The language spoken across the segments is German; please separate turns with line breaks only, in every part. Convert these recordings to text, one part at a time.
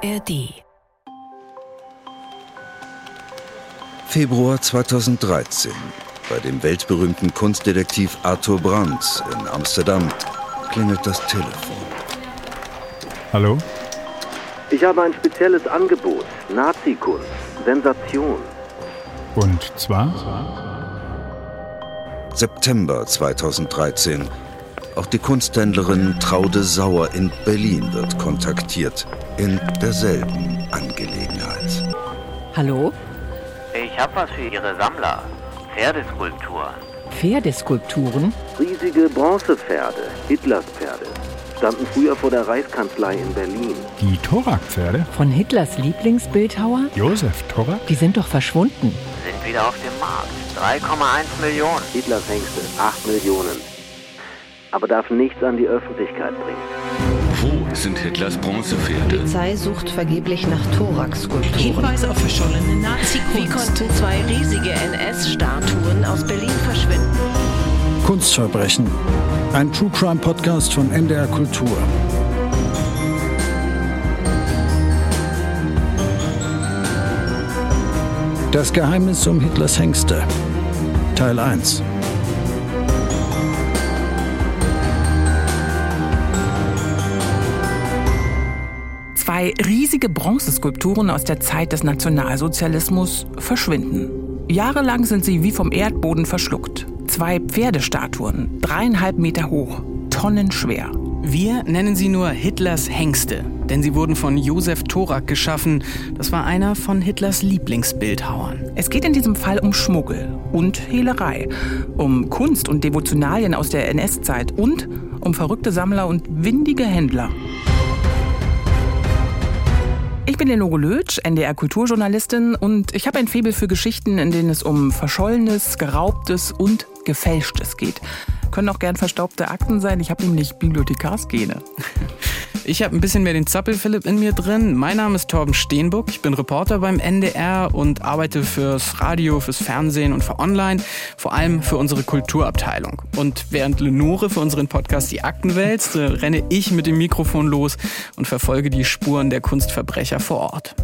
ARD.
Februar 2013. Bei dem weltberühmten Kunstdetektiv Arthur Brandt in Amsterdam klingelt das Telefon.
Hallo?
Ich habe ein spezielles Angebot. Nazi-Kunst. Sensation.
Und zwar?
September 2013. Auch die Kunsthändlerin Traude Sauer in Berlin wird kontaktiert. In derselben Angelegenheit.
Hallo?
Ich hab was für Ihre Sammler. Pferdeskulpturen.
Pferdeskulpturen?
Riesige Bronzepferde. Hitlers Pferde. Standen früher vor der Reichskanzlei in Berlin.
Die Thorak-Pferde?
Von Hitlers Lieblingsbildhauer?
Josef Thorak?
Die sind doch verschwunden.
Sind wieder auf dem Markt. 3,1 Millionen.
Hitlers Hengste. 8 Millionen. Aber darf nichts an die Öffentlichkeit bringen.
Wo sind Hitlers Bronzepferde?
Polizei sucht vergeblich nach Thorax-Skulpturen.
Hinweise auf verschollene Nazi-Kunst.
Wie konnten zwei riesige NS-Statuen aus Berlin verschwinden?
Kunstverbrechen. Ein True Crime Podcast von NDR Kultur. Das Geheimnis um Hitlers Hengste. Teil 1.
Riesige Bronzeskulpturen aus der Zeit des Nationalsozialismus verschwinden. Jahrelang sind sie wie vom Erdboden verschluckt. Zwei Pferdestatuen, dreieinhalb Meter hoch, tonnenschwer. Wir nennen sie nur Hitlers Hengste, denn sie wurden von Josef Thorak geschaffen. Das war einer von Hitlers Lieblingsbildhauern. Es geht in diesem Fall um Schmuggel und Hehlerei, um Kunst und Devotionalien aus der NS-Zeit und um verrückte Sammler und windige Händler. Ich bin Lenore Lötsch, NDR Kulturjournalistin und ich habe ein Faible für Geschichten, in denen es um Verschollenes, Geraubtes und Gefälschtes geht. Können auch gern verstaubte Akten sein, ich habe nämlich Bibliothekarsgene. Ich habe ein bisschen mehr den Zappel-Philipp in mir drin. Mein Name ist Torben Steenbuck. Ich bin Reporter beim NDR und arbeite fürs Radio, fürs Fernsehen und für Online, vor allem für unsere Kulturabteilung. Und während Lenore für unseren Podcast die Akten wälzt, renne ich mit dem Mikrofon los und verfolge die Spuren der Kunstverbrecher vor Ort.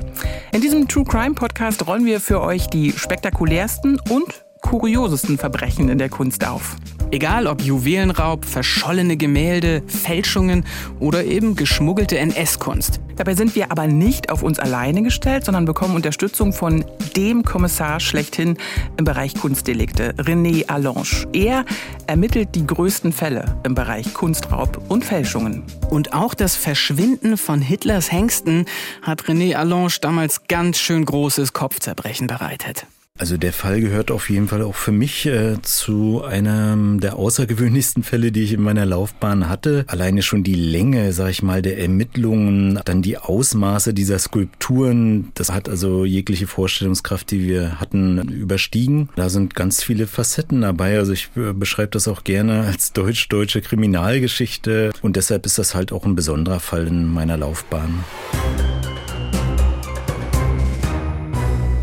In diesem True Crime Podcast rollen wir für euch die spektakulärsten und kuriosesten Verbrechen in der Kunst auf. Egal ob Juwelenraub, verschollene Gemälde, Fälschungen oder eben geschmuggelte NS-Kunst. Dabei sind wir aber nicht auf uns alleine gestellt, sondern bekommen Unterstützung von dem Kommissar schlechthin im Bereich Kunstdelikte, René Allange. Er ermittelt die größten Fälle im Bereich Kunstraub und Fälschungen. Und auch das Verschwinden von Hitlers Hengsten hat René Allange damals ganz schön großes Kopfzerbrechen bereitet.
Also der Fall gehört auf jeden Fall auch für mich äh, zu einem der außergewöhnlichsten Fälle, die ich in meiner Laufbahn hatte. Alleine schon die Länge, sag ich mal, der Ermittlungen, dann die Ausmaße dieser Skulpturen, das hat also jegliche Vorstellungskraft, die wir hatten, überstiegen. Da sind ganz viele Facetten dabei. Also ich äh, beschreibe das auch gerne als deutsch-deutsche Kriminalgeschichte und deshalb ist das halt auch ein besonderer Fall in meiner Laufbahn.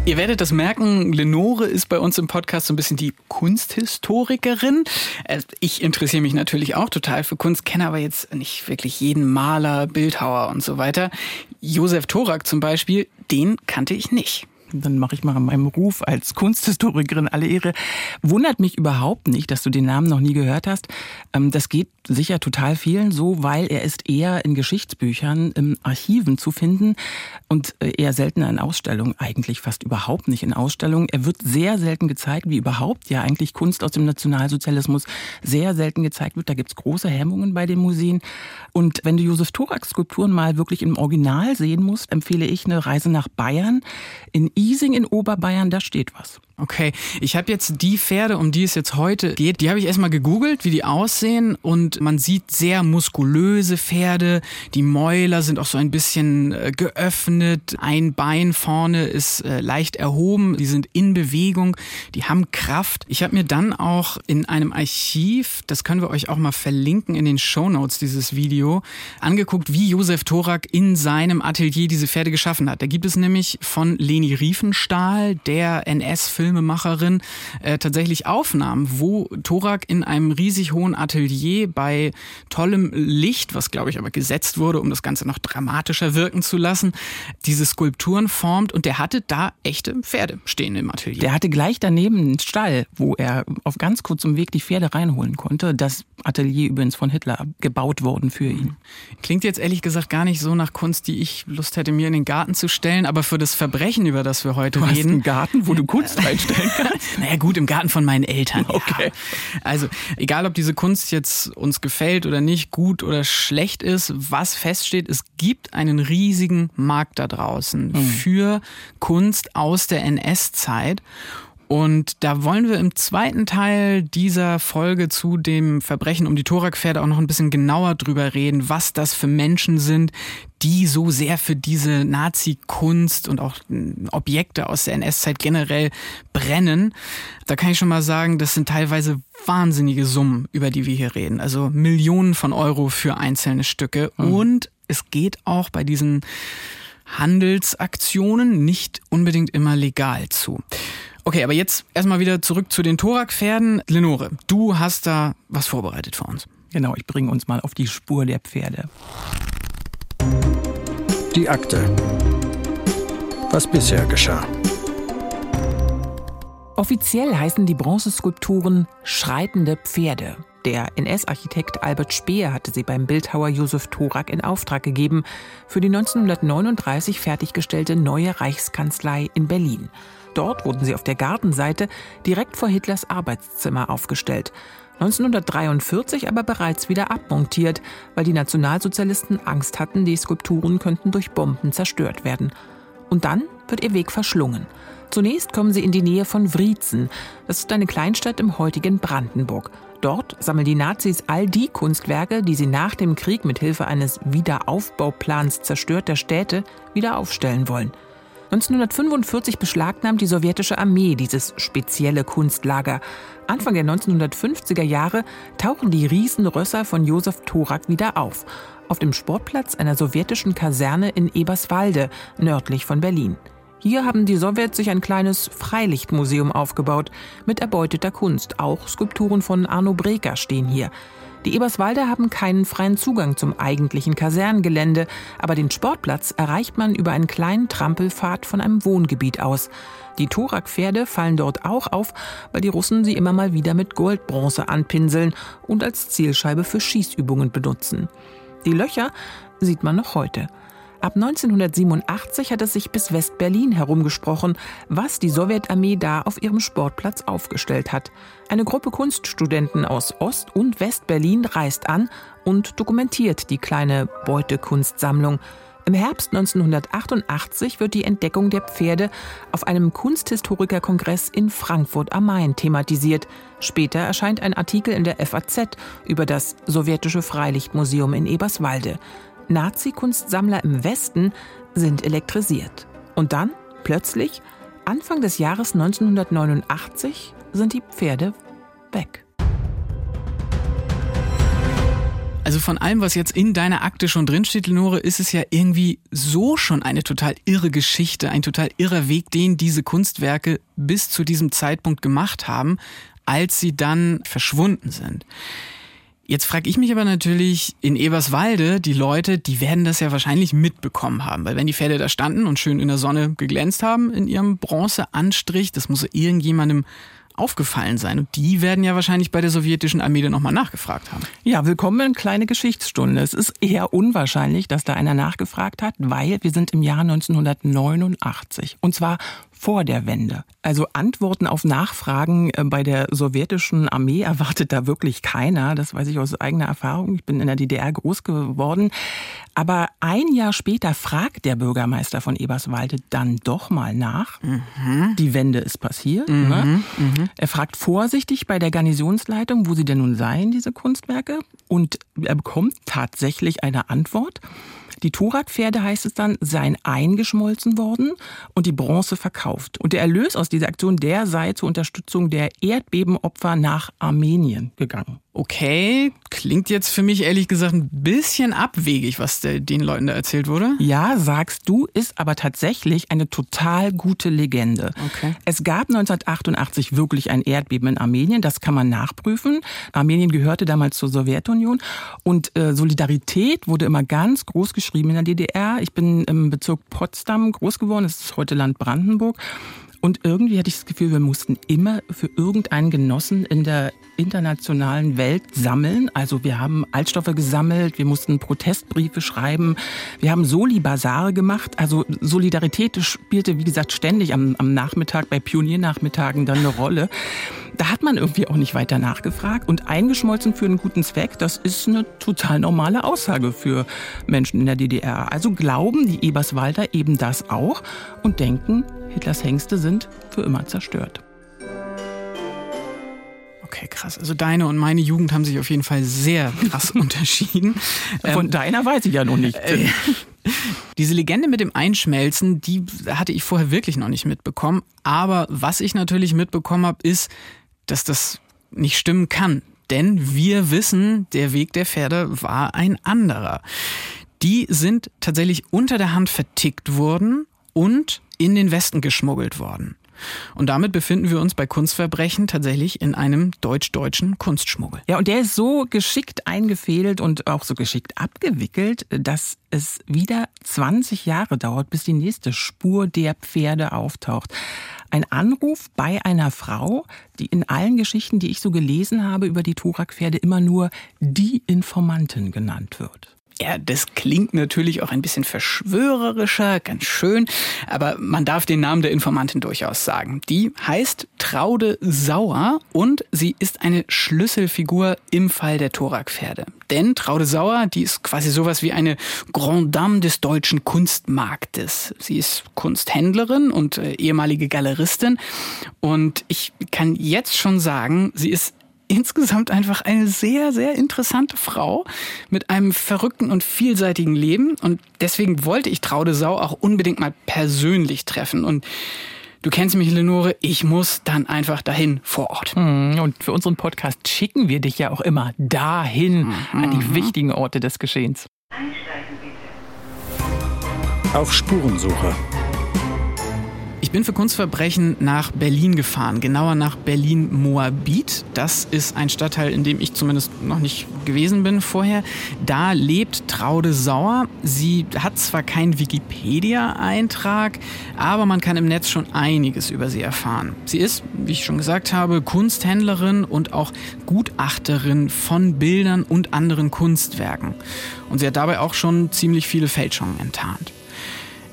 Ihr werdet das merken, Lenore ist bei uns im Podcast so ein bisschen die Kunsthistorikerin. Äh, Ich interessiere mich natürlich auch total für Kunst, kenne aber jetzt nicht wirklich jeden Maler, Bildhauer und so weiter. Josef Thorak zum Beispiel, den kannte ich nicht. Dann mache ich mal meinem Ruf als Kunsthistorikerin alle Ehre. Wundert mich überhaupt nicht, dass du den Namen noch nie gehört hast. Ähm, Das geht sicher total vielen so, weil er ist eher in Geschichtsbüchern, in Archiven zu finden und äh, eher seltener in Ausstellungen, eigentlich fast überhaupt nicht in Ausstellungen. Er wird sehr selten gezeigt, wie überhaupt ja eigentlich Kunst aus dem Nationalsozialismus sehr selten gezeigt wird. Da gibt's große Hemmungen bei den Museen. Und wenn du Josef Thorak Skulpturen mal wirklich im Original sehen musst, empfehle ich eine Reise nach Bayern. In Ising in Oberbayern, da steht was. Okay, ich habe jetzt die Pferde, um die es jetzt heute geht, die habe ich erstmal gegoogelt, wie die aussehen und man sieht sehr muskulöse Pferde. Die Mäuler sind auch so ein bisschen äh, geöffnet, ein Bein vorne ist äh, leicht erhoben, die sind in Bewegung, die haben Kraft. Ich habe mir dann auch in einem Archiv, das können wir euch auch mal verlinken in den Shownotes dieses Video, angeguckt, wie Josef Thorak in seinem Atelier diese Pferde geschaffen hat. Da gibt es nämlich von Leni Riefenstahl, der NS-Filmemacherin, äh, tatsächlich Aufnahmen, wo Thorak in einem riesig hohen Atelier bei tollem Licht, was glaube ich aber gesetzt wurde, um das Ganze noch dramatischer wirken zu lassen, diese Skulpturen formt und der hatte da echte Pferde stehen im Atelier.
Der hatte gleich daneben einen Stall, wo er auf ganz kurzem Weg die Pferde reinholen konnte. Das Atelier übrigens von Hitler gebaut worden für ihn.
Klingt jetzt ehrlich gesagt gar nicht so nach Kunst, die ich Lust hätte, mir in den Garten zu stellen, aber für das Verbrechen, über das wir heute
du
reden.
Hast einen Garten, wo du Kunst reinstellen kannst?
naja, gut, im Garten von meinen Eltern.
Okay.
Ja. Also, egal ob diese Kunst jetzt uns gefällt oder nicht, gut oder schlecht ist, was feststeht, es gibt einen riesigen Markt da draußen mhm. für Kunst aus der NS-Zeit. Und da wollen wir im zweiten Teil dieser Folge zu dem Verbrechen um die Thorakpferde auch noch ein bisschen genauer drüber reden, was das für Menschen sind, die so sehr für diese Nazi-Kunst und auch hm, Objekte aus der NS-Zeit generell brennen. Da kann ich schon mal sagen, das sind teilweise wahnsinnige Summen, über die wir hier reden. Also Millionen von Euro für einzelne Stücke. Mhm. Und es geht auch bei diesen Handelsaktionen nicht unbedingt immer legal zu. Okay, aber jetzt erstmal wieder zurück zu den Thorak-Pferden. Lenore, du hast da was vorbereitet für uns.
Genau, ich bringe uns mal auf die Spur der Pferde.
Die Akte. Was bisher geschah.
Offiziell heißen die Bronzeskulpturen schreitende Pferde. Der NS-Architekt Albert Speer hatte sie beim Bildhauer Josef Thorak in Auftrag gegeben für die 1939 fertiggestellte neue Reichskanzlei in Berlin. Dort wurden sie auf der Gartenseite direkt vor Hitlers Arbeitszimmer aufgestellt. 1943 aber bereits wieder abmontiert, weil die Nationalsozialisten Angst hatten, die Skulpturen könnten durch Bomben zerstört werden. Und dann wird ihr Weg verschlungen. Zunächst kommen sie in die Nähe von Wriezen. Das ist eine Kleinstadt im heutigen Brandenburg. Dort sammeln die Nazis all die Kunstwerke, die sie nach dem Krieg mit Hilfe eines Wiederaufbauplans zerstörter Städte wieder aufstellen wollen. 1945 beschlagnahmt die sowjetische Armee dieses spezielle Kunstlager. Anfang der 1950er Jahre tauchen die Riesenrösser von Josef Thorak wieder auf. Auf dem Sportplatz einer sowjetischen Kaserne in Eberswalde, nördlich von Berlin. Hier haben die Sowjets sich ein kleines Freilichtmuseum aufgebaut mit erbeuteter Kunst. Auch Skulpturen von Arno Breker stehen hier. Die Eberswalder haben keinen freien Zugang zum eigentlichen Kasernengelände, aber den Sportplatz erreicht man über einen kleinen Trampelpfad von einem Wohngebiet aus. Die Thorak-Pferde fallen dort auch auf, weil die Russen sie immer mal wieder mit Goldbronze anpinseln und als Zielscheibe für Schießübungen benutzen. Die Löcher sieht man noch heute. Ab 1987 hat es sich bis West-Berlin herumgesprochen, was die Sowjetarmee da auf ihrem Sportplatz aufgestellt hat. Eine Gruppe Kunststudenten aus Ost- und West-Berlin reist an und dokumentiert die kleine Beutekunstsammlung. Im Herbst 1988 wird die Entdeckung der Pferde auf einem Kunsthistorikerkongress in Frankfurt am Main thematisiert. Später erscheint ein Artikel in der FAZ über das sowjetische Freilichtmuseum in Eberswalde. Nazi-Kunstsammler im Westen sind elektrisiert. Und dann, plötzlich, Anfang des Jahres 1989, sind die Pferde weg.
Also von allem, was jetzt in deiner Akte schon drinsteht, Lenore, ist es ja irgendwie so schon eine total irre Geschichte, ein total irrer Weg, den diese Kunstwerke bis zu diesem Zeitpunkt gemacht haben, als sie dann verschwunden sind. Jetzt frage ich mich aber natürlich in Eberswalde, die Leute, die werden das ja wahrscheinlich mitbekommen haben, weil wenn die Pferde da standen und schön in der Sonne geglänzt haben in ihrem Bronzeanstrich, das muss irgendjemandem aufgefallen sein. Und die werden ja wahrscheinlich bei der sowjetischen Armee dann nochmal nachgefragt haben.
Ja, willkommen in kleine Geschichtsstunde. Es ist eher unwahrscheinlich, dass da einer nachgefragt hat, weil wir sind im Jahr 1989. Und zwar vor der Wende. Also Antworten auf Nachfragen äh, bei der sowjetischen Armee erwartet da wirklich keiner. Das weiß ich aus eigener Erfahrung. Ich bin in der DDR groß geworden. Aber ein Jahr später fragt der Bürgermeister von Eberswalde dann doch mal nach. Mhm. Die Wende ist passiert. Mhm. Ne? Mhm. Er fragt vorsichtig bei der Garnisonsleitung, wo sie denn nun seien, diese Kunstwerke. Und er bekommt tatsächlich eine Antwort. Die Thorak-Pferde, heißt es dann, seien eingeschmolzen worden und die Bronze verkauft. Und der Erlös aus dieser Aktion, der sei zur Unterstützung der Erdbebenopfer nach Armenien gegangen.
Okay, klingt jetzt für mich ehrlich gesagt ein bisschen abwegig, was den Leuten da erzählt wurde.
Ja, sagst du, ist aber tatsächlich eine total gute Legende.
Okay.
Es gab 1988 wirklich ein Erdbeben in Armenien, das kann man nachprüfen. Armenien gehörte damals zur Sowjetunion und äh, Solidarität wurde immer ganz groß geschrieben in der DDR. Ich bin im Bezirk Potsdam groß geworden, das ist heute Land Brandenburg. Und irgendwie hatte ich das Gefühl, wir mussten immer für irgendeinen Genossen in der internationalen Welt sammeln. Also wir haben Altstoffe gesammelt, wir mussten Protestbriefe schreiben, wir haben Soli-Basare gemacht. Also Solidarität spielte, wie gesagt, ständig am, am Nachmittag bei Pioniernachmittagen dann eine Rolle. Da hat man irgendwie auch nicht weiter nachgefragt. Und eingeschmolzen für einen guten Zweck, das ist eine total normale Aussage für Menschen in der DDR. Also glauben die Eberswalder eben das auch und denken, Hitlers Hengste sind für immer zerstört.
Okay, krass. Also deine und meine Jugend haben sich auf jeden Fall sehr krass unterschieden.
Von ähm, deiner weiß ich ja noch nicht. Äh,
diese Legende mit dem Einschmelzen, die hatte ich vorher wirklich noch nicht mitbekommen. Aber was ich natürlich mitbekommen habe, ist, dass das nicht stimmen kann. Denn wir wissen, der Weg der Pferde war ein anderer. Die sind tatsächlich unter der Hand vertickt worden und in den Westen geschmuggelt worden. Und damit befinden wir uns bei Kunstverbrechen tatsächlich in einem deutsch-deutschen Kunstschmuggel.
Ja, und der ist so geschickt eingefädelt und auch so geschickt abgewickelt, dass es wieder 20 Jahre dauert, bis die nächste Spur der Pferde auftaucht. Ein Anruf bei einer Frau, die in allen Geschichten, die ich so gelesen habe über die Turak-Pferde, immer nur die Informantin genannt wird.
Ja, das klingt natürlich auch ein bisschen verschwörerischer, ganz schön, aber man darf den Namen der Informantin durchaus sagen. Die heißt Traude Sauer und sie ist eine Schlüsselfigur im Fall der Thorak-Pferde. Denn Traude Sauer, die ist quasi sowas wie eine Grand Dame des deutschen Kunstmarktes. Sie ist Kunsthändlerin und äh, ehemalige Galeristin und ich kann jetzt schon sagen, sie ist insgesamt einfach eine sehr, sehr interessante Frau mit einem verrückten und vielseitigen Leben. Und deswegen wollte ich Traude Sau auch unbedingt mal persönlich treffen. Und Du kennst mich, Lenore, ich muss dann einfach dahin vor Ort.
Hm, und für unseren Podcast schicken wir dich ja auch immer dahin, mhm. an die mhm. wichtigen Orte des Geschehens.
Auf Spurensuche
ich bin für Kunstverbrechen nach Berlin gefahren, genauer nach Berlin-Moabit. Das ist ein Stadtteil, in dem ich zumindest noch nicht gewesen bin vorher. Da lebt Traude Sauer. Sie hat zwar keinen Wikipedia-Eintrag, aber man kann im Netz schon einiges über sie erfahren. Sie ist, wie ich schon gesagt habe, Kunsthändlerin und auch Gutachterin von Bildern und anderen Kunstwerken. Und sie hat dabei auch schon ziemlich viele Fälschungen enttarnt.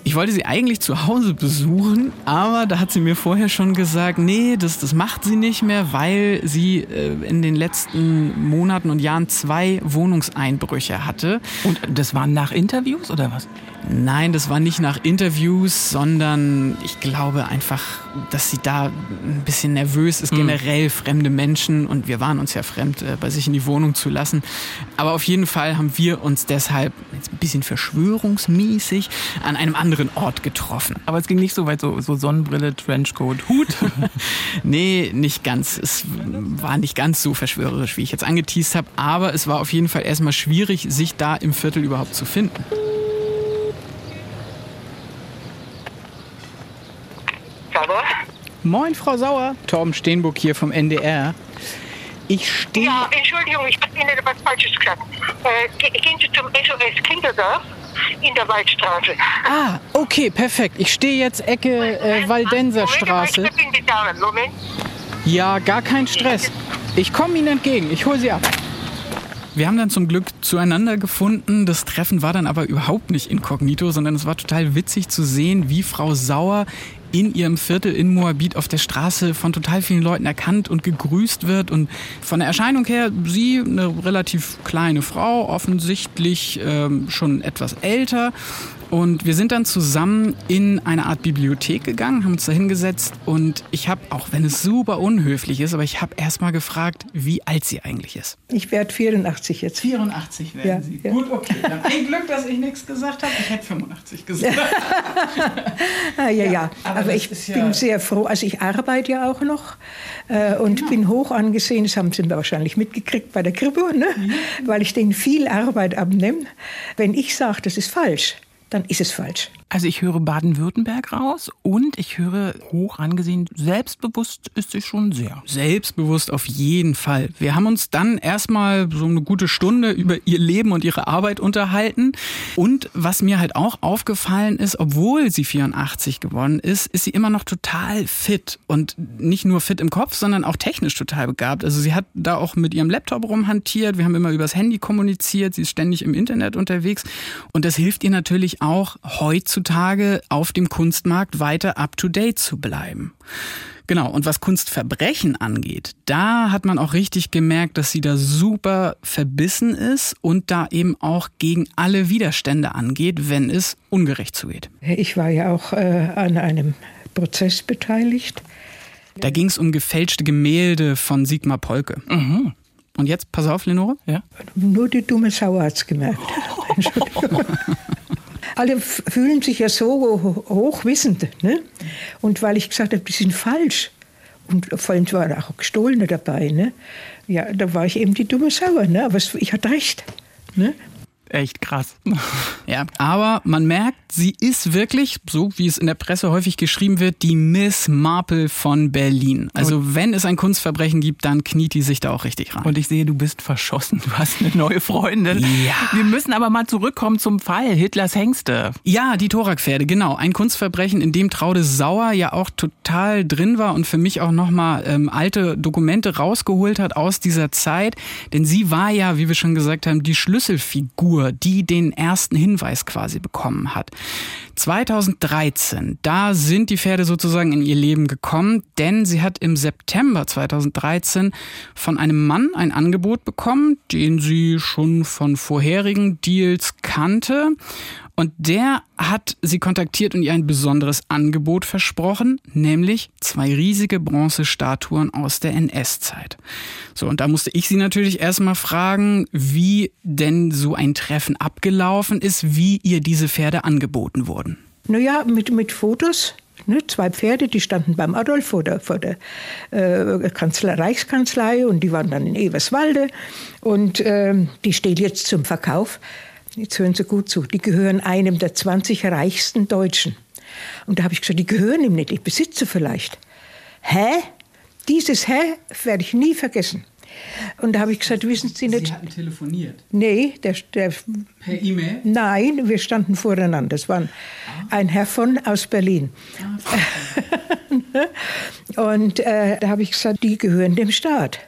Ich wollte sie eigentlich zu Hause besuchen, aber da hat sie mir vorher schon gesagt, nee, das, das macht sie nicht mehr, weil sie äh, in den letzten Monaten und Jahren zwei Wohnungseinbrüche hatte.
Und das waren nach Interviews oder was?
Nein, das war nicht nach Interviews, sondern ich glaube einfach, dass sie da ein bisschen nervös ist, hm. generell fremde Menschen und wir waren uns ja fremd, äh, bei sich in die Wohnung zu lassen. Aber auf jeden Fall haben wir uns deshalb jetzt ein bisschen verschwörungsmäßig an einem anderen Ort getroffen.
Aber es ging nicht so weit, so, so Sonnenbrille, Trenchcoat, Hut.
nee, nicht ganz. Es war nicht ganz so verschwörerisch, wie ich jetzt angeteased habe, aber es war auf jeden Fall erstmal schwierig, sich da im Viertel überhaupt zu finden.
Sauer?
Moin, Frau Sauer. Torben Steenburg hier vom NDR. Ich stehe.
Ja, Entschuldigung, ich habe Ihnen etwas Falsches gesagt. Äh, gehen Sie zum SOS Kinderdorf in der Waldstraße.
Ah, okay, perfekt. Ich stehe jetzt Ecke äh, Waldenserstraße.
Moment.
Ja, gar kein Stress. Ich komme Ihnen entgegen. Ich hole Sie ab. Wir haben dann zum Glück zueinander gefunden. Das Treffen war dann aber überhaupt nicht inkognito, sondern es war total witzig zu sehen, wie Frau Sauer in ihrem Viertel in Moabit auf der Straße von total vielen Leuten erkannt und gegrüßt wird. Und von der Erscheinung her, sie eine relativ kleine Frau, offensichtlich ähm, schon etwas älter. Und wir sind dann zusammen in eine Art Bibliothek gegangen, haben uns da hingesetzt und ich habe, auch wenn es super unhöflich ist, aber ich habe erst mal gefragt, wie alt sie eigentlich ist.
Ich werde 84 jetzt.
84 werden
Ja,
Sie.
ja.
Gut, okay. Dann ein Glück, dass ich nichts gesagt habe. Ich hätte 85 gesagt.
Ah, ja, ja,
aber
aber,
das
ich
ja-
bin sehr froh. Also ich arbeite ja auch noch äh, und
Genau.
bin hoch angesehen. Das haben Sie wahrscheinlich mitgekriegt bei der Kripo, ne? weil ich denen viel Arbeit abnehme. Wenn ich sage, das ist falsch, dann ist es falsch.
Also ich höre Baden-Württemberg raus und ich höre hoch angesehen, selbstbewusst ist sie schon sehr.
Selbstbewusst auf jeden Fall. Wir haben uns dann erstmal so eine gute Stunde über ihr Leben und ihre Arbeit unterhalten. Und was mir halt auch aufgefallen ist, obwohl sie 84 geworden ist, ist sie immer noch total fit. Und nicht nur fit im Kopf, sondern auch technisch total begabt. Also sie hat da auch mit ihrem Laptop rumhantiert. Wir haben immer übers Handy kommuniziert. Sie ist ständig im Internet unterwegs. Und das hilft ihr natürlich auch heutzutage auf dem Kunstmarkt weiter up-to-date zu bleiben. Genau, und was Kunstverbrechen angeht, da hat man auch richtig gemerkt, dass sie da super verbissen ist und da eben auch gegen alle Widerstände angeht, wenn es ungerecht zugeht.
Ich war ja auch äh, an einem Prozess beteiligt.
Da ging es um gefälschte Gemälde von Sigmar Polke. Und jetzt, pass auf, Lenore.
Ja.
Nur die dumme Sau hat's gemerkt. Alle fühlen sich ja so ho- hochwissend. Ne? Und weil ich gesagt habe, die sind falsch. Und vor allem waren auch Gestohlene dabei. Ne? Ja, da war ich eben die dumme Sau. Ne? Aber ich hatte recht. Ne?
Echt krass.
Ja, aber man merkt, sie ist wirklich, so wie es in der Presse häufig geschrieben wird, die Miss Marple von Berlin. Also wenn es ein Kunstverbrechen gibt, dann kniet die sich da auch richtig rein.
Und ich sehe, du bist verschossen. Du hast eine neue Freundin.
Ja.
Wir müssen aber mal zurückkommen zum Fall Hitlers Hengste.
Ja, die Thorakpferde, genau. Ein Kunstverbrechen, in dem Traude Sauer ja auch total drin war und für mich auch nochmal ähm, alte Dokumente rausgeholt hat aus dieser Zeit. Denn sie war ja, wie wir schon gesagt haben, die Schlüsselfigur, die den ersten Hinweis quasi bekommen hat. 2013, da sind die Pferde sozusagen in ihr Leben gekommen, denn sie hat im September 2013 von einem Mann ein Angebot bekommen, den sie schon von vorherigen Deals kannte. Und der hat sie kontaktiert und ihr ein besonderes Angebot versprochen, nämlich zwei riesige Bronzestatuen aus der NS-Zeit. So, und da musste ich sie natürlich erstmal fragen, wie denn so ein Treffen abgelaufen ist, wie ihr diese Pferde angeboten wurden.
Naja, mit, mit Fotos. Ne, zwei Pferde, die standen beim Adolf vor der, vor der äh, Kanzler, Reichskanzlei und die waren dann in Eberswalde. Und ähm, die stehen jetzt zum Verkauf. Jetzt hören Sie gut zu. Die gehören einem der 20 reichsten Deutschen. Und da habe ich gesagt, die gehören ihm nicht, ich besitze vielleicht. Hä? Dieses Hä werde ich nie vergessen. Und da habe ich gesagt, wissen Sie nicht.
hatten telefoniert.
Nee, der, der
Per E-Mail?
Nein, wir standen voreinander. Das war ein Herr von aus Berlin. Und äh, da habe ich gesagt, die gehören dem Staat.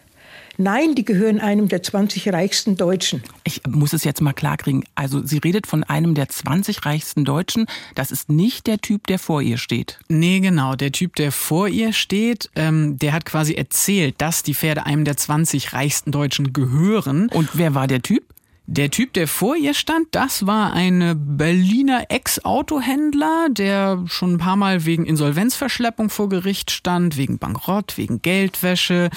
Nein, die gehören einem der 20 reichsten Deutschen.
Ich muss es jetzt mal klarkriegen. Also sie redet von einem der 20 reichsten Deutschen. Das ist nicht der Typ, der vor ihr steht.
Nee, genau. Der Typ, der vor ihr steht, ähm, der hat quasi erzählt, dass die Pferde einem der 20 reichsten Deutschen gehören.
Und wer war der Typ?
Der Typ, der vor ihr stand, das war ein Berliner Ex-Autohändler, der schon ein paar Mal wegen Insolvenzverschleppung vor Gericht stand, wegen Bankrott, wegen Geldwäsche.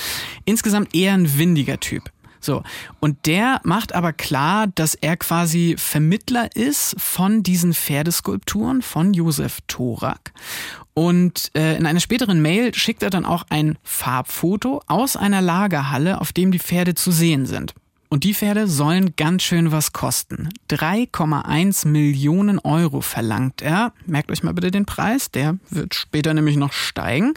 Insgesamt eher ein windiger Typ. So. Und der macht aber klar, dass er quasi Vermittler ist von diesen Pferdeskulpturen von Josef Thorak. Und äh, in einer späteren Mail schickt er dann auch ein Farbfoto aus einer Lagerhalle, auf dem die Pferde zu sehen sind. Und die Pferde sollen ganz schön was kosten. 3,1 Millionen Euro verlangt er. Merkt euch mal bitte den Preis, der wird später nämlich noch steigen.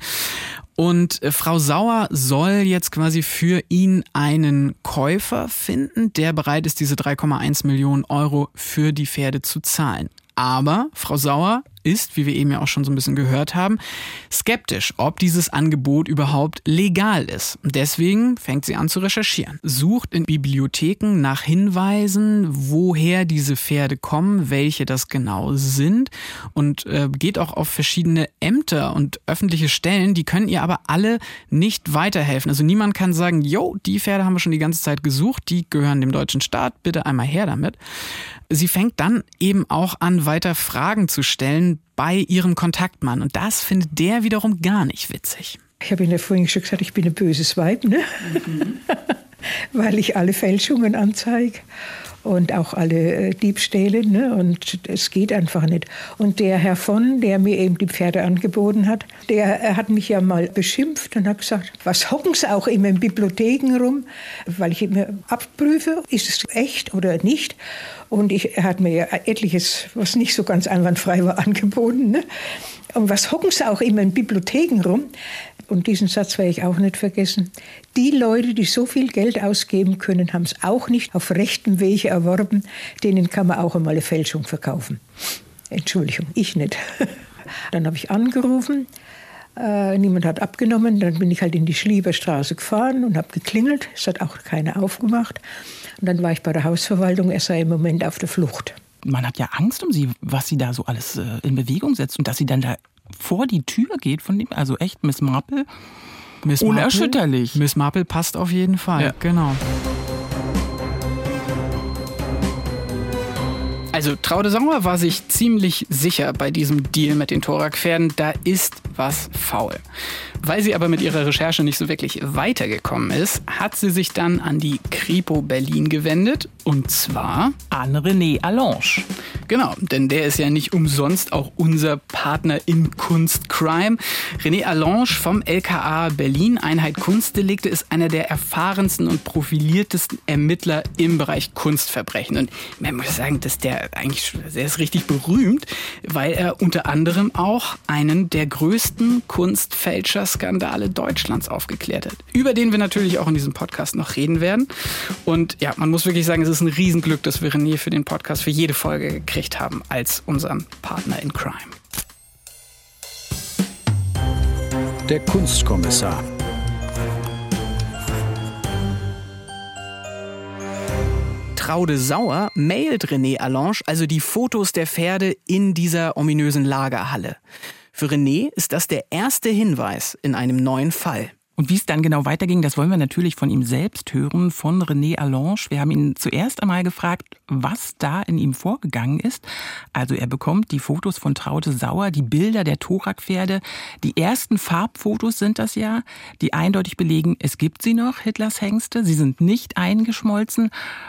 Und äh, Frau Sauer soll jetzt quasi für ihn einen Käufer finden, der bereit ist, diese 3,1 Millionen Euro für die Pferde zu zahlen. Aber Frau Sauer ist, wie wir eben ja auch schon so ein bisschen gehört haben, skeptisch, ob dieses Angebot überhaupt legal ist. Deswegen fängt sie an zu recherchieren, sucht in Bibliotheken nach Hinweisen, woher diese Pferde kommen, welche das genau sind und äh, geht auch auf verschiedene Ämter und öffentliche Stellen, die können ihr aber alle nicht weiterhelfen. Also niemand kann sagen, jo, die Pferde haben wir schon die ganze Zeit gesucht, die gehören dem deutschen Staat, bitte einmal her damit. Sie fängt dann eben auch an, weiter Fragen zu stellen bei ihrem Kontaktmann. Und das findet der wiederum gar nicht witzig.
Ich habe Ihnen ja vorhin schon gesagt, ich bin ein böses Weib, ne? Mhm. weil ich alle Fälschungen anzeige und auch alle äh, Diebstähle. Ne? Und es geht einfach nicht. Und der Herr von, der mir eben die Pferde angeboten hat, der hat mich ja mal beschimpft und hat gesagt, was hocken Sie auch immer in Bibliotheken rum, weil ich immer abprüfe, ist es echt oder nicht. Und ich, er hat mir ja etliches, was nicht so ganz einwandfrei war, angeboten. Ne? Und was hocken Sie auch immer in Bibliotheken rum? Und diesen Satz werde ich auch nicht vergessen, die Leute, die so viel Geld ausgeben können, haben es auch nicht auf rechtem Wege erworben, denen kann man auch einmal eine Fälschung verkaufen. Entschuldigung, ich nicht. Dann habe ich angerufen, äh, niemand hat abgenommen, dann bin ich halt in die Schlieberstraße gefahren und habe geklingelt, es hat auch keiner aufgemacht. Und dann war ich bei der Hausverwaltung, er sei im Moment auf der Flucht.
Man hat ja Angst um sie, was sie da so alles äh, in Bewegung setzt und dass sie dann da vor die Tür geht von dem, also echt Miss Marple.
Miss
Unerschütterlich.
Marple, Miss Marple passt auf jeden Fall, ja. genau. Also Traude Sauer war sich ziemlich sicher bei diesem Deal mit den Thorak-Pferden, da ist was faul. Weil sie aber mit ihrer Recherche nicht so wirklich weitergekommen ist, hat sie sich dann an die Kripo Berlin gewendet und zwar
an René Allange.
Genau, denn der ist ja nicht umsonst auch unser Partner in Kunstcrime. René Allange vom LKA Berlin, Einheit Kunstdelikte, ist einer der erfahrensten und profiliertesten Ermittler im Bereich Kunstverbrechen. Und man muss sagen, dass der eigentlich, der ist richtig berühmt, weil er unter anderem auch einen der größten Kunstfälscherskandale Deutschlands aufgeklärt hat. Über den wir natürlich auch in diesem Podcast noch reden werden. Und ja, man muss wirklich sagen, es ist ein Riesenglück, dass wir René für den Podcast für jede Folge gekriegt gekriegt haben als unseren Partner in Crime.
Der Kunstkommissar.
Traude Sauer mailt René Allange also die Fotos der Pferde in dieser ominösen Lagerhalle. Für René ist das der erste Hinweis in einem neuen Fall.
Und wie es dann genau weiterging, das wollen wir natürlich von ihm selbst hören, von René Allange. Wir haben ihn zuerst einmal gefragt, was da in ihm vorgegangen ist. Also er bekommt die Fotos von Traute Sauer, die Bilder der Thorak-Pferde. Die ersten Farbfotos sind das ja, die eindeutig belegen, es gibt sie noch, Hitlers Hengste. Sie sind nicht eingeschmolzen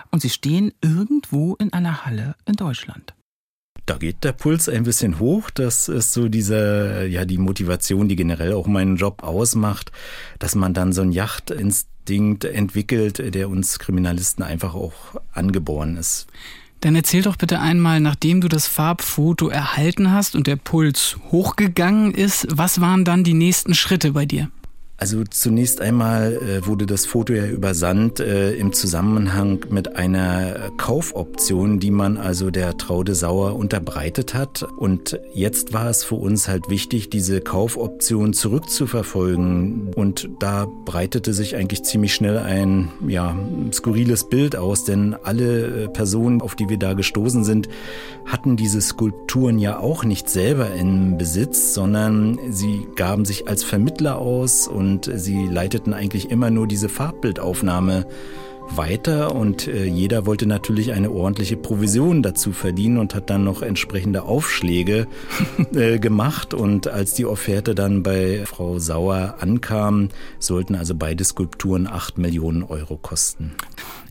und sie stehen irgendwo in einer Halle in Deutschland.
Da geht der Puls ein bisschen hoch. Das ist so diese, ja, die Motivation, die generell auch meinen Job ausmacht, dass man dann so ein Yachtinstinkt entwickelt, der uns Kriminalisten einfach auch angeboren ist.
Dann erzähl doch bitte einmal, nachdem du das Farbfoto erhalten hast und der Puls hochgegangen ist, was waren dann die nächsten Schritte bei dir?
Also zunächst einmal äh, wurde das Foto ja übersandt äh, im Zusammenhang mit einer Kaufoption, die man also der Traude Sauer unterbreitet hat. Und jetzt war es für uns halt wichtig, diese Kaufoption zurückzuverfolgen. Und da breitete sich eigentlich ziemlich schnell ein ja, skurriles Bild aus, denn alle äh, Personen, auf die wir da gestoßen sind, hatten diese Skulpturen ja auch nicht selber in Besitz, sondern sie gaben sich als Vermittler aus und und sie leiteten eigentlich immer nur diese Farbbildaufnahme weiter und äh, jeder wollte natürlich eine ordentliche Provision dazu verdienen und hat dann noch entsprechende Aufschläge äh, gemacht und als die Offerte dann bei Frau Sauer ankam, sollten also beide Skulpturen acht Millionen Euro kosten.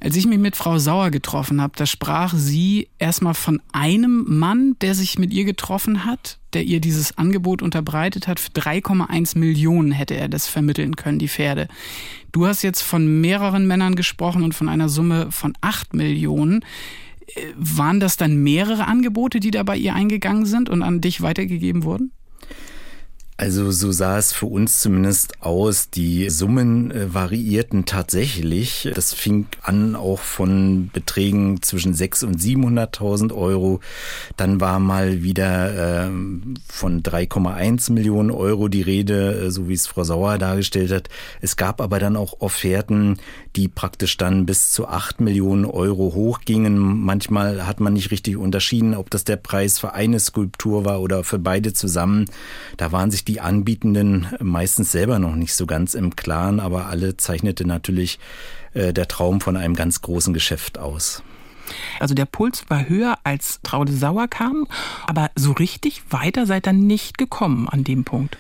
Als ich mich mit Frau Sauer getroffen habe, da sprach sie erstmal von einem Mann, der sich mit ihr getroffen hat, der ihr dieses Angebot unterbreitet hat. Für 3,1 Millionen hätte er das vermitteln können, die Pferde. Du hast jetzt von mehreren Männern gesprochen und von einer Summe von 8 Millionen. Äh, waren das dann mehrere Angebote, die da bei ihr eingegangen sind und an dich weitergegeben wurden?
Also so sah es für uns zumindest aus. Die Summen äh, variierten tatsächlich. Das fing an auch von Beträgen zwischen 600.000 und 700.000 Euro. Dann war mal wieder äh, von 3,1 Millionen Euro die Rede, äh, so wie es Frau Sauer dargestellt hat. Es gab aber dann auch Offerten, die praktisch dann bis zu 8 Millionen Euro hochgingen. Manchmal hat man nicht richtig unterschieden, ob das der Preis für eine Skulptur war oder für beide zusammen. Da waren sich die Anbietenden meistens selber noch nicht so ganz im Klaren, aber alle zeichnete natürlich äh, der Traum von einem ganz großen Geschäft aus.
Also der Puls war höher, als Traude Sauer kam, aber so richtig weiter seid ihr nicht gekommen an dem Punkt.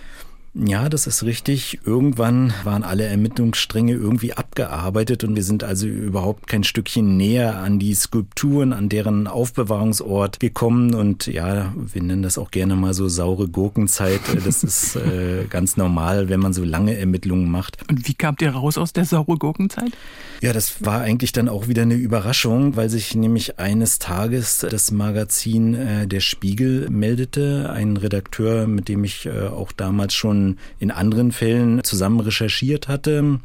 Ja, das ist richtig. Irgendwann waren alle Ermittlungsstränge irgendwie abgearbeitet und wir sind also überhaupt kein Stückchen näher an die Skulpturen, an deren Aufbewahrungsort gekommen. Und ja, wir nennen das auch gerne mal so saure Gurkenzeit. Das ist äh, ganz normal, wenn man so lange Ermittlungen macht.
Und wie kamt ihr raus aus der saure Gurkenzeit?
Ja, das war eigentlich dann auch wieder eine Überraschung, weil sich nämlich eines Tages das Magazin äh, Der Spiegel meldete, ein Redakteur, mit dem ich äh, auch damals schon in anderen Fällen zusammen recherchiert hatte.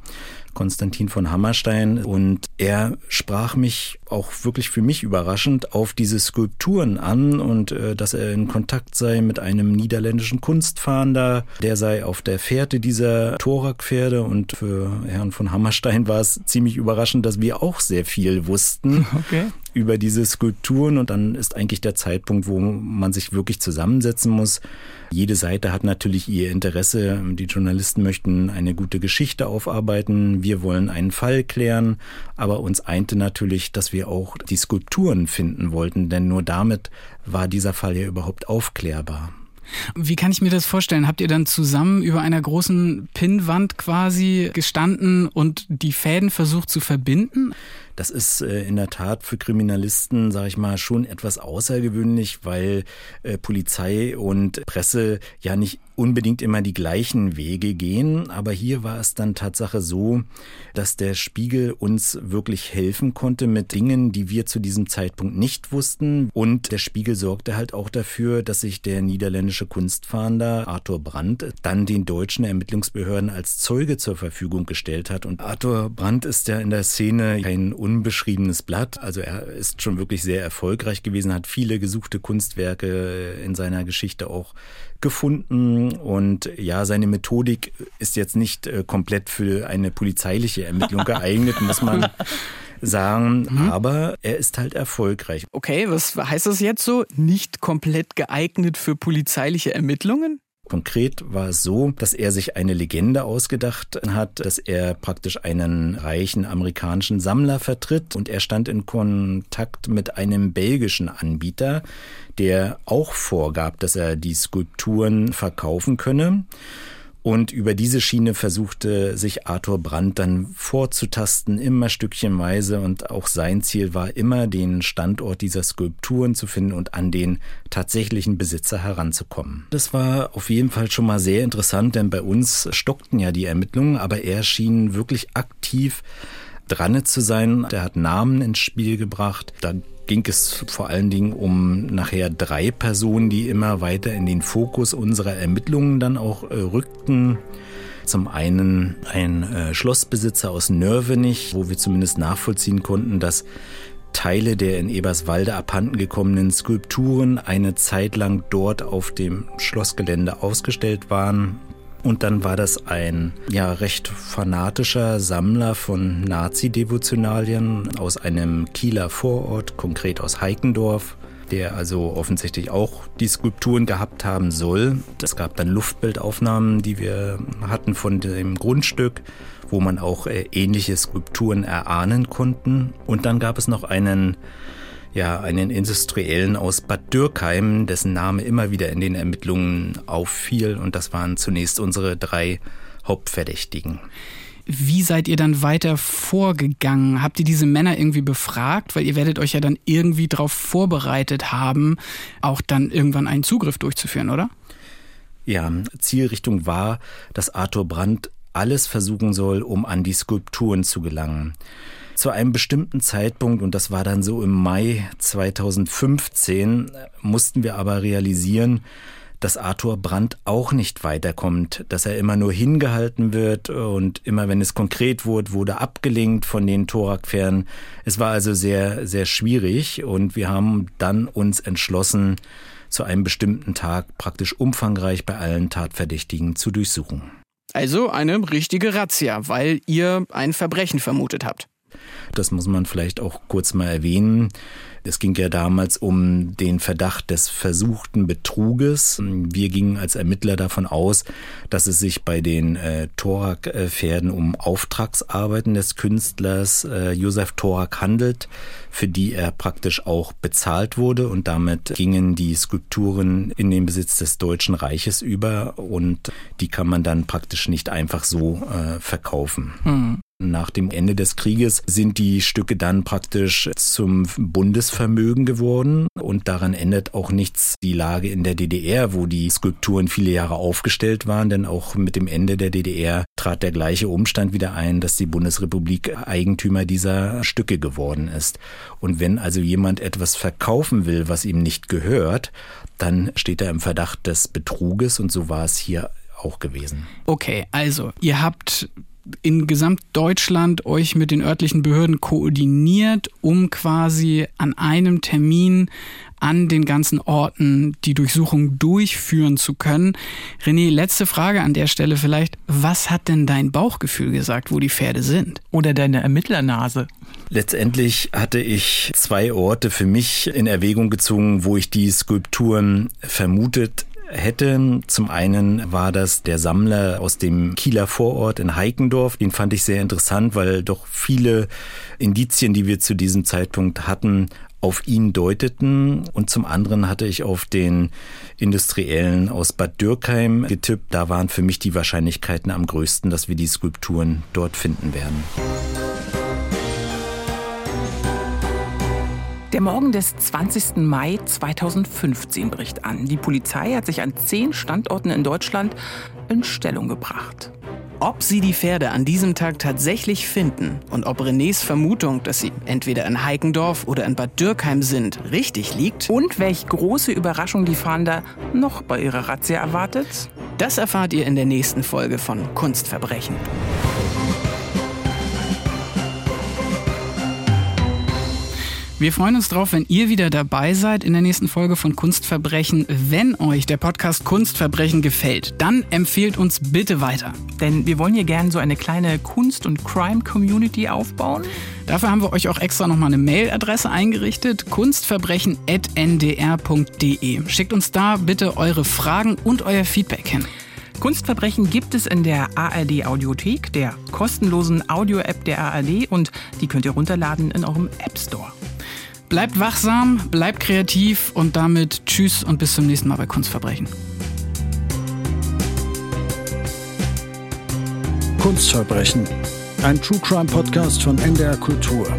Konstantin von Hammerstein und er sprach mich auch wirklich für mich überraschend auf diese Skulpturen an und äh, dass er in Kontakt sei mit einem niederländischen Kunstfahnder, der sei auf der Fährte dieser Thorak-Pferde und für Herrn von Hammerstein war es ziemlich überraschend, dass wir auch sehr viel wussten. Okay über diese Skulpturen und dann ist eigentlich der Zeitpunkt, wo man sich wirklich zusammensetzen muss. Jede Seite hat natürlich ihr Interesse. Die Journalisten möchten eine gute Geschichte aufarbeiten. Wir wollen einen Fall klären. Aber uns einte natürlich, dass wir auch die Skulpturen finden wollten, denn nur damit war dieser Fall ja überhaupt aufklärbar.
Wie kann ich mir das vorstellen? Habt ihr dann zusammen über einer großen Pinnwand quasi gestanden und die Fäden versucht zu verbinden?
Das ist äh, in der Tat für Kriminalisten, sage ich mal, schon etwas außergewöhnlich, weil äh, Polizei und Presse ja nicht unbedingt immer die gleichen Wege gehen. Aber hier war es dann Tatsache so, dass der Spiegel uns wirklich helfen konnte mit Dingen, die wir zu diesem Zeitpunkt nicht wussten. Und der Spiegel sorgte halt auch dafür, dass sich der niederländische Kunstfahnder Arthur Brandt dann den deutschen Ermittlungsbehörden als Zeuge zur Verfügung gestellt hat. Und Arthur Brandt ist ja in der Szene kein unbeschriebenes Blatt. Also er ist schon wirklich sehr erfolgreich gewesen, hat viele gesuchte Kunstwerke in seiner Geschichte auch gefunden und ja, seine Methodik ist jetzt nicht äh, komplett für eine polizeiliche Ermittlung geeignet, muss man sagen, mhm. aber er ist halt erfolgreich.
Okay, was heißt das jetzt so? Nicht komplett geeignet für polizeiliche Ermittlungen?
Konkret war es so, dass er sich eine Legende ausgedacht hat, dass er praktisch einen reichen amerikanischen Sammler vertritt und er stand in Kontakt mit einem belgischen Anbieter, der auch vorgab, dass er die Skulpturen verkaufen könne. Und über diese Schiene versuchte sich Arthur Brandt dann vorzutasten, immer stückchenweise. Und auch sein Ziel war immer, den Standort dieser Skulpturen zu finden und an den tatsächlichen Besitzer heranzukommen. Das war auf jeden Fall schon mal sehr interessant, denn bei uns stockten ja die Ermittlungen, aber er schien wirklich aktiv dran zu sein. Der hat Namen ins Spiel gebracht. Da ging es vor allen Dingen um nachher drei Personen, die immer weiter in den Fokus unserer Ermittlungen dann auch äh, rückten. Zum einen ein äh, Schlossbesitzer aus Nörvenich, wo wir zumindest nachvollziehen konnten, dass Teile der in Eberswalde abhanden gekommenen Skulpturen eine Zeit lang dort auf dem Schlossgelände ausgestellt waren. Und dann war das ein ja recht fanatischer Sammler von Nazi-Devotionalien aus einem Kieler Vorort, konkret aus Heikendorf, der also offensichtlich auch die Skulpturen gehabt haben soll. Es gab dann Luftbildaufnahmen, die wir hatten von dem Grundstück, wo man auch äh, ähnliche Skulpturen erahnen konnten. Und dann gab es noch einen ja einen Industriellen aus Bad Dürkheim, dessen Name immer wieder in den Ermittlungen auffiel. Und das waren zunächst unsere drei Hauptverdächtigen.
Wie seid ihr dann weiter vorgegangen? Habt ihr diese Männer irgendwie befragt? Weil ihr werdet euch ja dann irgendwie darauf vorbereitet haben, auch dann irgendwann einen Zugriff durchzuführen, oder?
Ja, Zielrichtung war, dass Arthur Brandt alles versuchen soll, um an die Skulpturen zu gelangen zu einem bestimmten Zeitpunkt, und das war dann so im Mai 2015, mussten wir aber realisieren, dass Arthur Brandt auch nicht weiterkommt, dass er immer nur hingehalten wird und immer wenn es konkret wurde, wurde abgelenkt von den Thorakpferden. Es war also sehr, sehr schwierig und wir haben dann uns entschlossen, zu einem bestimmten Tag praktisch umfangreich bei allen Tatverdächtigen zu durchsuchen.
Also eine richtige Razzia, weil ihr ein Verbrechen vermutet habt.
Das muss man vielleicht auch kurz mal erwähnen. Es ging ja damals um den Verdacht des versuchten Betruges. Wir gingen als Ermittler davon aus, dass es sich bei den äh, Thorak-Pferden um Auftragsarbeiten des Künstlers äh, Josef Thorak handelt, für die er praktisch auch bezahlt wurde und damit gingen die Skulpturen in den Besitz des Deutschen Reiches über und die kann man dann praktisch nicht einfach so äh, verkaufen. Hm. Nach dem Ende des Krieges sind die Stücke dann praktisch zum Bundesvermögen geworden und daran ändert auch nichts die Lage in der DDR, wo die Skulpturen viele Jahre aufgestellt waren, denn auch mit dem Ende der DDR trat der gleiche Umstand wieder ein, dass die Bundesrepublik Eigentümer dieser Stücke geworden ist. Und wenn also jemand etwas verkaufen will, was ihm nicht gehört, dann steht er im Verdacht des Betruges und so war es hier auch gewesen.
Okay, also ihr habt in Gesamtdeutschland euch mit den örtlichen Behörden koordiniert, um quasi an einem Termin an den ganzen Orten die Durchsuchung durchführen zu können. René, letzte Frage an der Stelle vielleicht. Was hat denn dein Bauchgefühl gesagt, wo die Pferde sind?
Oder deine Ermittlernase?
Letztendlich hatte ich zwei Orte für mich in Erwägung gezogen, wo ich die Skulpturen vermutet hätte. Zum einen war das der Sammler aus dem Kieler Vorort in Heikendorf. Den fand ich sehr interessant, weil doch viele Indizien, die wir zu diesem Zeitpunkt hatten, auf ihn deuteten. Und zum anderen hatte ich auf den Industriellen aus Bad Dürkheim getippt. Da waren für mich die Wahrscheinlichkeiten am größten, dass wir die Skulpturen dort finden werden.
Der Morgen des 20. Mai 2015 bricht an. Die Polizei hat sich an zehn Standorten in Deutschland in Stellung gebracht.
Ob sie die Pferde an diesem Tag tatsächlich finden und ob Renés Vermutung, dass sie entweder in Heikendorf oder in Bad Dürkheim sind, richtig liegt.
Und welch große Überraschung die Fahnder noch bei ihrer Razzia erwartet,
das erfahrt ihr in der nächsten Folge von Kunstverbrechen. Wir freuen uns drauf, wenn ihr wieder dabei seid in der nächsten Folge von Kunstverbrechen. Wenn euch der Podcast Kunstverbrechen gefällt, dann empfehlt uns bitte weiter.
Denn wir wollen hier gerne so eine kleine Kunst- und Crime-Community aufbauen.
Dafür haben wir euch auch extra nochmal eine Mailadresse eingerichtet: kunstverbrechen.ndr.de. Schickt uns da bitte eure Fragen und euer Feedback hin.
Kunstverbrechen gibt es in der ARD Audiothek, der kostenlosen Audio-App der ARD und die könnt ihr runterladen in eurem App Store.
Bleibt wachsam, bleibt kreativ und damit tschüss und bis zum nächsten Mal bei Kunstverbrechen.
Kunstverbrechen. Ein True Crime Podcast von NDR Kultur.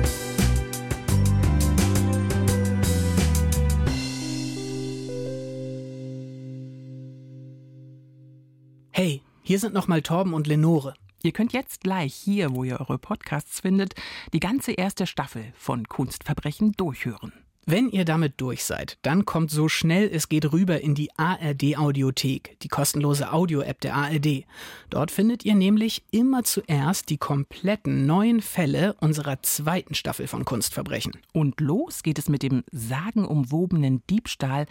Hey, hier sind nochmal Torben und Lenore.
Ihr könnt jetzt gleich hier, wo ihr eure Podcasts findet, die ganze erste Staffel von Kunstverbrechen durchhören.
Wenn ihr damit durch seid, dann kommt so schnell es geht rüber in die ARD Audiothek, die kostenlose Audio-App der ARD. Dort findet ihr nämlich immer zuerst die kompletten neuen Fälle unserer zweiten Staffel von Kunstverbrechen.
Und los geht es mit dem sagenumwobenen Diebstahl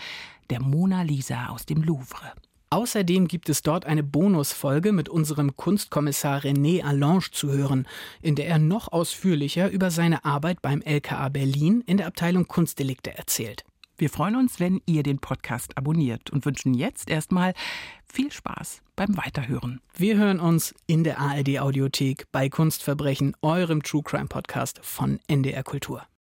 der Mona Lisa aus dem Louvre.
Außerdem gibt es dort eine Bonusfolge mit unserem Kunstkommissar René Allange zu hören, in der er noch ausführlicher über seine Arbeit beim LKA Berlin in der Abteilung Kunstdelikte erzählt.
Wir freuen uns, wenn ihr den Podcast abonniert und wünschen jetzt erstmal viel Spaß beim Weiterhören.
Wir hören uns in der ARD Audiothek bei Kunstverbrechen, eurem True Crime Podcast von NDR Kultur.